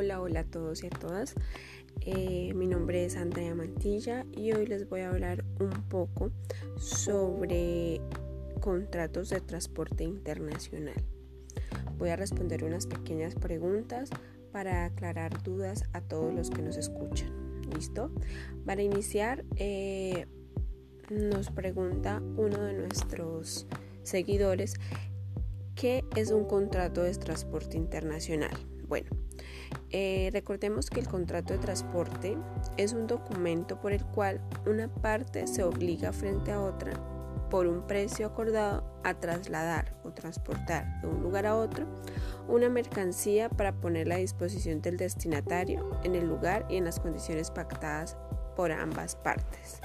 Hola, hola a todos y a todas. Eh, mi nombre es Andrea Mantilla y hoy les voy a hablar un poco sobre contratos de transporte internacional. Voy a responder unas pequeñas preguntas para aclarar dudas a todos los que nos escuchan. ¿Listo? Para iniciar, eh, nos pregunta uno de nuestros seguidores qué es un contrato de transporte internacional. Bueno, eh, recordemos que el contrato de transporte es un documento por el cual una parte se obliga frente a otra por un precio acordado a trasladar o transportar de un lugar a otro una mercancía para ponerla a disposición del destinatario en el lugar y en las condiciones pactadas por ambas partes.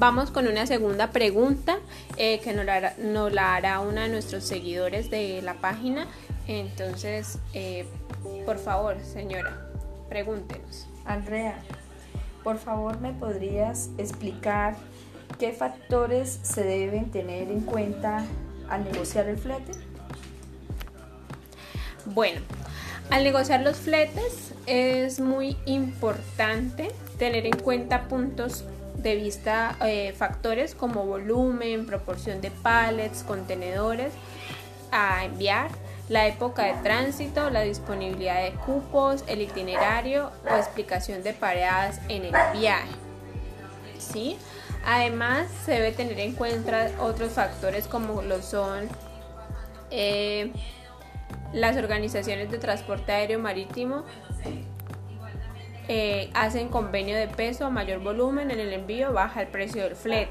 Vamos con una segunda pregunta eh, que nos la, hará, uno de nuestros seguidores de la página. Entonces, eh, por favor, señora, pregúntenos. Andrea, por favor, ¿me podrías explicar qué factores se deben tener en cuenta al negociar el flete? Bueno, al negociar los fletes es muy importante tener en cuenta puntos de vista eh, factores como volumen, proporción de pallets, contenedores a enviar, la época de tránsito, la disponibilidad de cupos, el itinerario o explicación de paradas en el viaje. ¿Sí? Además, se debe tener en cuenta otros factores como lo son eh, las organizaciones de transporte aéreo marítimo, eh, hacen convenio de peso a mayor volumen en el envío, baja el precio del flete.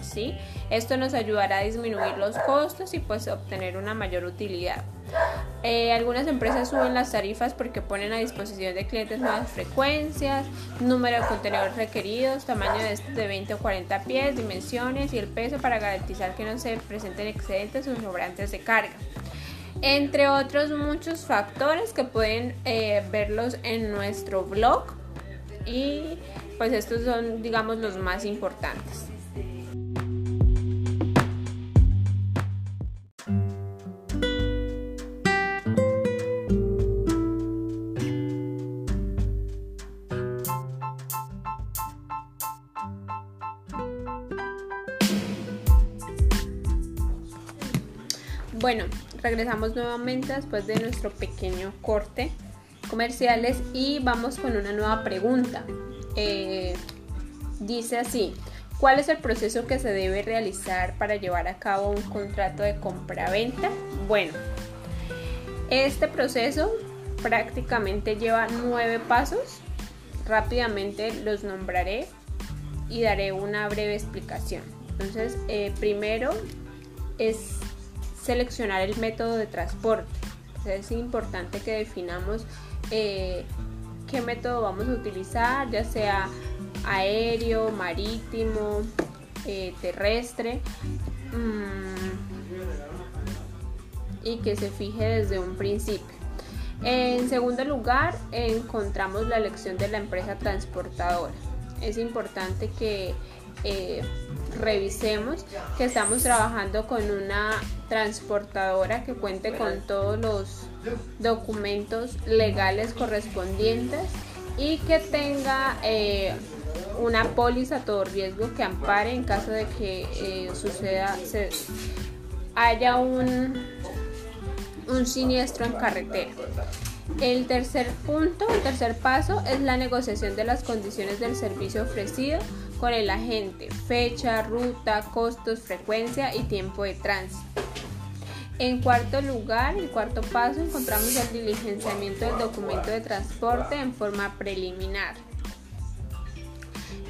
¿sí? Esto nos ayudará a disminuir los costos y pues obtener una mayor utilidad. Eh, algunas empresas suben las tarifas porque ponen a disposición de clientes nuevas frecuencias, número de contenedores requeridos, tamaño de, de 20 o 40 pies, dimensiones y el peso para garantizar que no se presenten excedentes o sobrantes de carga entre otros muchos factores que pueden eh, verlos en nuestro blog y pues estos son digamos los más importantes. Regresamos nuevamente después de nuestro pequeño corte comerciales y vamos con una nueva pregunta. Eh, dice así, ¿cuál es el proceso que se debe realizar para llevar a cabo un contrato de compra-venta? Bueno, este proceso prácticamente lleva nueve pasos. Rápidamente los nombraré y daré una breve explicación. Entonces, eh, primero es seleccionar el método de transporte. es importante que definamos eh, qué método vamos a utilizar, ya sea aéreo, marítimo, eh, terrestre. Mm, y que se fije desde un principio. En segundo lugar, encontramos la elección de la empresa transportadora. Es importante que eh, revisemos que estamos trabajando con una transportadora que cuente con todos los documentos legales correspondientes y que tenga eh, una póliza todo riesgo que ampare en caso de que eh, suceda haya un, un siniestro en carretera. El tercer punto, el tercer paso es la negociación de las condiciones del servicio ofrecido con el agente, fecha, ruta, costos, frecuencia y tiempo de tránsito. En cuarto lugar, el cuarto paso, encontramos el diligenciamiento del documento de transporte en forma preliminar.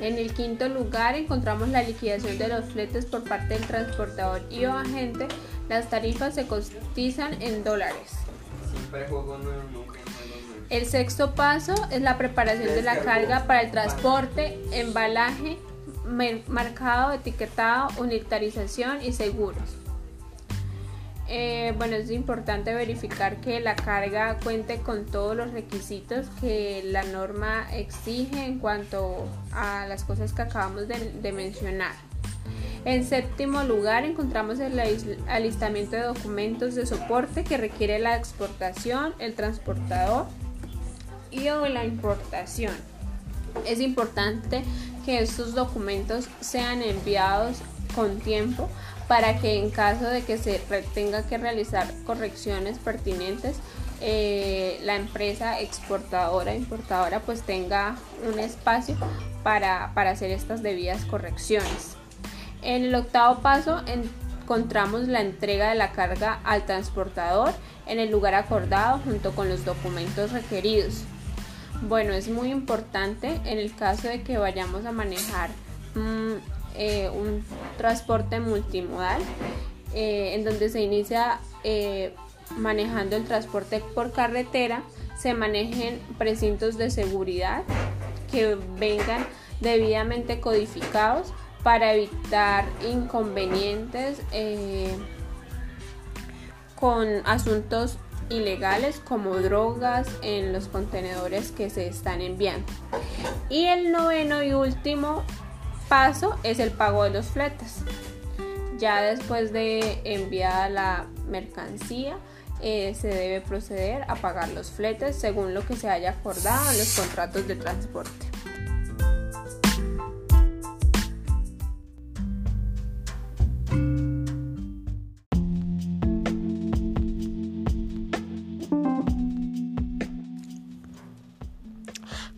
En el quinto lugar, encontramos la liquidación de los fletes por parte del transportador y o agente. Las tarifas se cotizan en dólares. El sexto paso es la preparación de la carga para el transporte, embalaje, marcado, etiquetado, unitarización y seguros. Eh, bueno, es importante verificar que la carga cuente con todos los requisitos que la norma exige en cuanto a las cosas que acabamos de mencionar. En séptimo lugar encontramos el alistamiento de documentos de soporte que requiere la exportación, el transportador y la importación. Es importante que estos documentos sean enviados con tiempo para que en caso de que se tenga que realizar correcciones pertinentes, eh, la empresa exportadora, importadora, pues tenga un espacio para, para hacer estas debidas correcciones. En el octavo paso encontramos la entrega de la carga al transportador en el lugar acordado junto con los documentos requeridos. Bueno, es muy importante en el caso de que vayamos a manejar mm, eh, un transporte multimodal eh, en donde se inicia eh, manejando el transporte por carretera, se manejen precintos de seguridad que vengan debidamente codificados para evitar inconvenientes con asuntos ilegales como drogas en los contenedores que se están enviando. Y el noveno y último paso es el pago de los fletes. Ya después de enviada la mercancía, eh, se debe proceder a pagar los fletes según lo que se haya acordado en los contratos de transporte.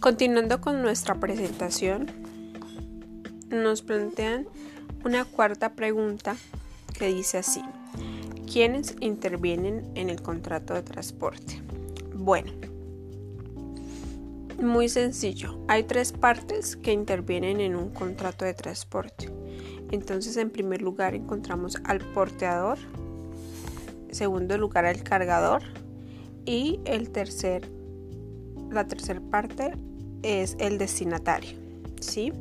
Continuando con nuestra presentación, nos plantean una cuarta pregunta que dice así, ¿quiénes intervienen en el contrato de transporte? Bueno, muy sencillo, hay tres partes que intervienen en un contrato de transporte. Entonces, en primer lugar encontramos al porteador, en segundo lugar al cargador y el tercer, la tercera parte es el destinatario. ¿sí?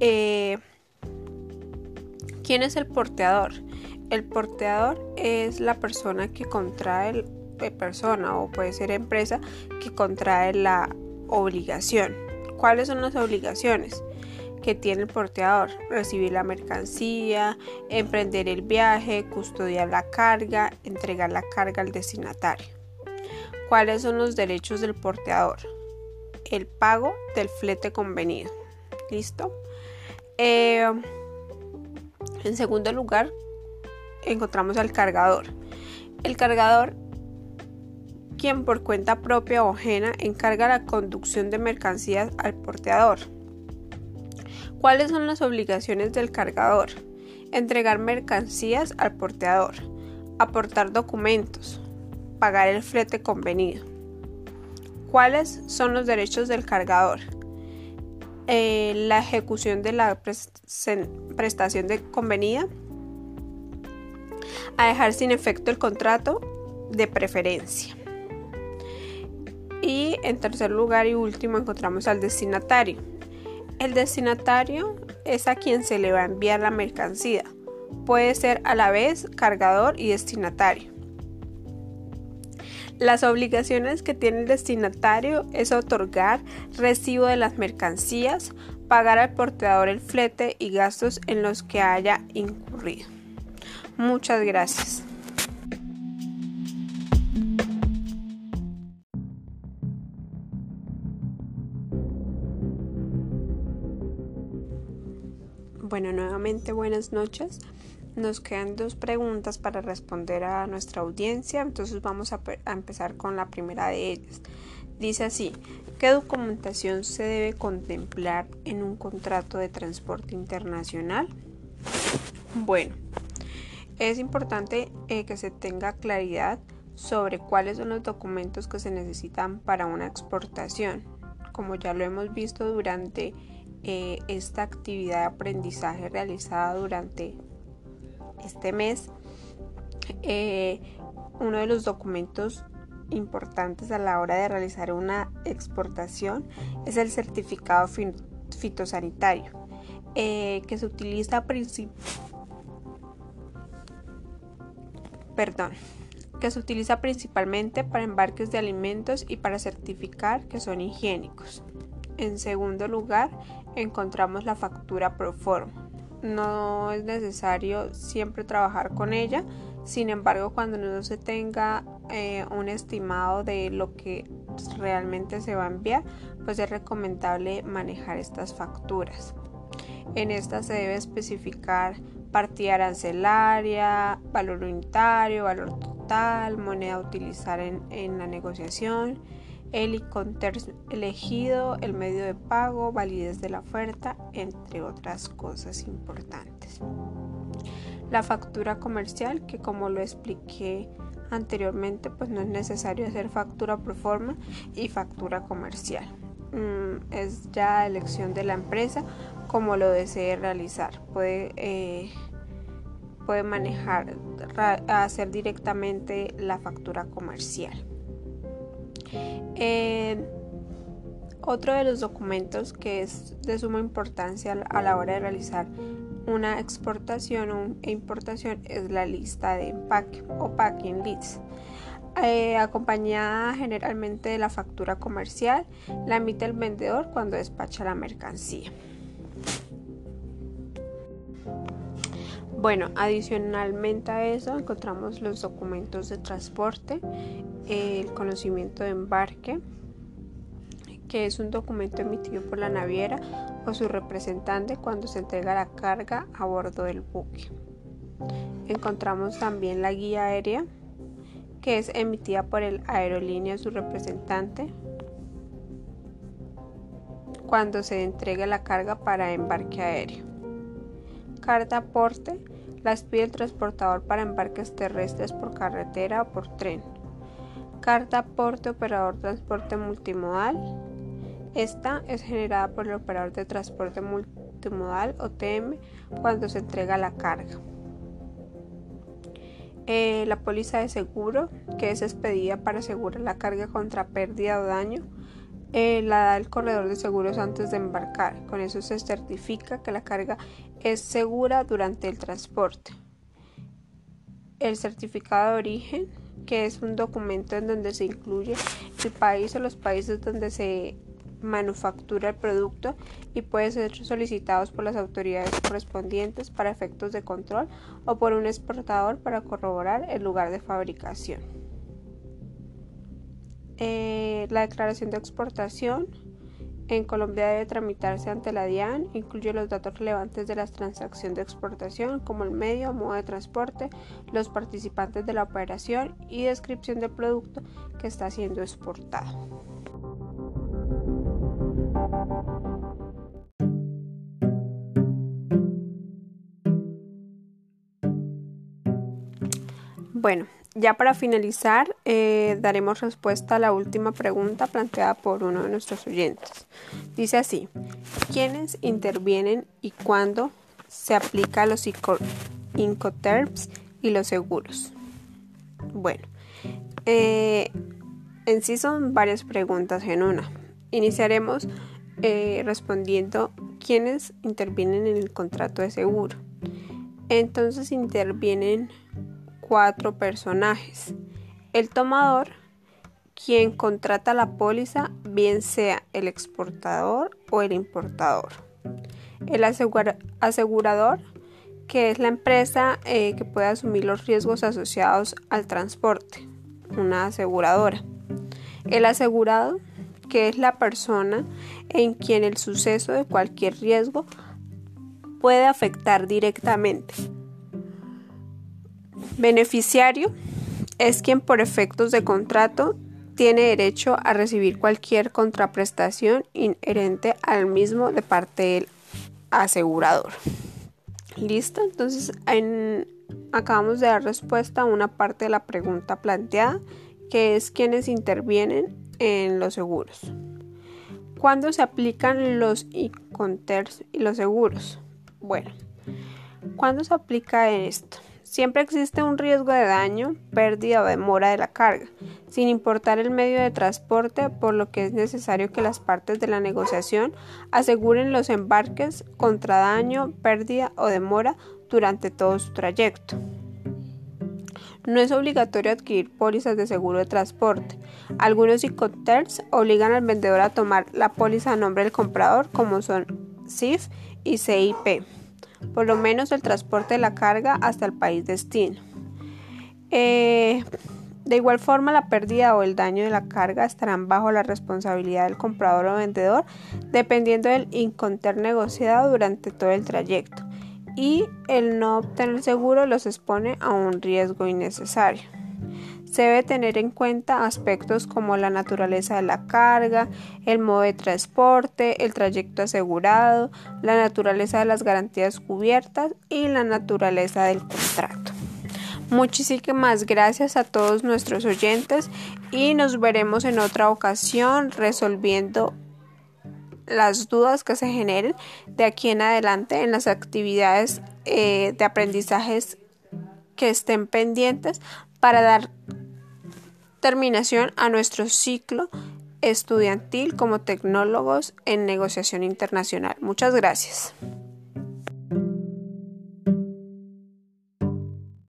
Eh, ¿Quién es el porteador? El porteador es la persona que contrae, eh, persona o puede ser empresa que contrae la obligación. ¿Cuáles son las obligaciones? que tiene el porteador, recibir la mercancía, emprender el viaje, custodiar la carga, entregar la carga al destinatario. ¿Cuáles son los derechos del porteador? El pago del flete convenido. ¿Listo? Eh, en segundo lugar, encontramos al cargador. El cargador, quien por cuenta propia o ajena encarga la conducción de mercancías al porteador. ¿Cuáles son las obligaciones del cargador? Entregar mercancías al porteador, aportar documentos, pagar el flete convenido. ¿Cuáles son los derechos del cargador? Eh, la ejecución de la prestación de convenida, a dejar sin efecto el contrato de preferencia. Y en tercer lugar y último encontramos al destinatario. El destinatario es a quien se le va a enviar la mercancía. Puede ser a la vez cargador y destinatario. Las obligaciones que tiene el destinatario es otorgar recibo de las mercancías, pagar al porteador el flete y gastos en los que haya incurrido. Muchas gracias. Bueno, nuevamente buenas noches. Nos quedan dos preguntas para responder a nuestra audiencia, entonces vamos a, empezar con la primera de ellas. Dice así, ¿qué documentación se debe contemplar en un contrato de transporte internacional? Bueno, es importante eh, que se tenga claridad sobre cuáles son los documentos que se necesitan para una exportación. Como ya lo hemos visto durante eh, esta actividad de aprendizaje realizada durante este mes, eh, uno de los documentos importantes a la hora de realizar una exportación es el certificado fitosanitario, eh, que se utiliza perdón, que se utiliza principalmente para embarques de alimentos y para certificar que son higiénicos. En segundo lugar, encontramos la factura pro forma no es necesario siempre trabajar con ella. Sin embargo, cuando no se tenga eh, un estimado de lo que realmente se va a enviar, pues es recomendable manejar estas facturas. En esta se debe especificar partida arancelaria, valor unitario, valor total, moneda a utilizar en, en la negociación, el inconter elegido, el medio de pago, validez de la oferta, entre otras cosas importantes. La factura comercial, que como lo expliqué anteriormente, pues no es necesario hacer factura pro forma y factura comercial. Mm, es ya elección de la empresa como lo desee realizar. Puede, eh, puede manejar, hacer directamente la factura comercial. Eh, otro de los documentos que es de suma importancia a la hora de realizar una exportación e importación es la lista de empaque o packing list. Eh, acompañada generalmente de la factura comercial, la emite el vendedor cuando despacha la mercancía. Bueno, adicionalmente a eso encontramos los documentos de transporte, el conocimiento de embarque, que es un documento emitido por la naviera o su representante cuando se entrega la carga a bordo del buque. Encontramos también la guía aérea, que es emitida por el aerolínea o su representante cuando se entrega la carga para embarque aéreo. Carta aporte las pide el transportador para embarques terrestres por carretera o por tren. Carta aporte operador transporte multimodal. Esta es generada por el operador de transporte multimodal OTM cuando se entrega la carga. Eh, la póliza de seguro, que es expedida para asegurar la carga contra pérdida o daño eh, la da el corredor de seguros antes de embarcar. Con eso se certifica que la carga es segura durante el transporte. El certificado de origen, que es un documento en donde se incluye el país o los países donde se manufactura el producto y puede ser solicitado por las autoridades correspondientes para efectos de control o por un exportador para corroborar el lugar de fabricación. Eh, la declaración de exportación en Colombia debe tramitarse ante la DIAN, incluye los datos relevantes de la transacción de exportación como el medio, modo de transporte, los participantes de la operación y descripción del producto que está siendo exportado. Bueno, ya para finalizar, eh, daremos respuesta a la última pregunta planteada por uno de nuestros oyentes. Dice así, ¿quiénes intervienen y cuándo se aplica los incoterms y los seguros? Bueno, eh, en sí son varias preguntas en una. Iniciaremos eh, respondiendo quiénes intervienen en el contrato de seguro. Entonces intervienen cuatro personajes. El tomador, quien contrata la póliza, bien sea el exportador o el importador. El asegurador, que es la empresa eh, que puede asumir los riesgos asociados al transporte, una aseguradora. El asegurado, que es la persona en quien el suceso de cualquier riesgo puede afectar directamente, Beneficiario es quien por efectos de contrato tiene derecho a recibir cualquier contraprestación inherente al mismo de parte del asegurador. ¿Listo? Entonces acabamos de dar respuesta a una parte de la pregunta planteada, que es quienes intervienen en los seguros. ¿Cuándo se aplican los ICONTERS y los seguros? Bueno, ¿cuándo se aplica esto? Siempre existe un riesgo de daño, pérdida o demora de la carga, sin importar el medio de transporte, por lo que es necesario que las partes de la negociación aseguren los embarques contra daño, pérdida o demora durante todo su trayecto. No es obligatorio adquirir pólizas de seguro de transporte. Algunos ICOTERS obligan al vendedor a tomar la póliza a nombre del comprador, como son CIF y CIP por lo menos el transporte de la carga hasta el país destino. Eh, de igual forma, la pérdida o el daño de la carga estarán bajo la responsabilidad del comprador o vendedor, dependiendo del inconter negociado durante todo el trayecto, y el no obtener seguro los expone a un riesgo innecesario. Se debe tener en cuenta aspectos como la naturaleza de la carga, el modo de transporte, el trayecto asegurado, la naturaleza de las garantías cubiertas y la naturaleza del contrato. Muchísimas gracias a todos nuestros oyentes y nos veremos en otra ocasión resolviendo las dudas que se generen de aquí en adelante en las actividades eh, de aprendizajes que estén pendientes para dar terminación a nuestro ciclo estudiantil como tecnólogos en negociación internacional. Muchas gracias.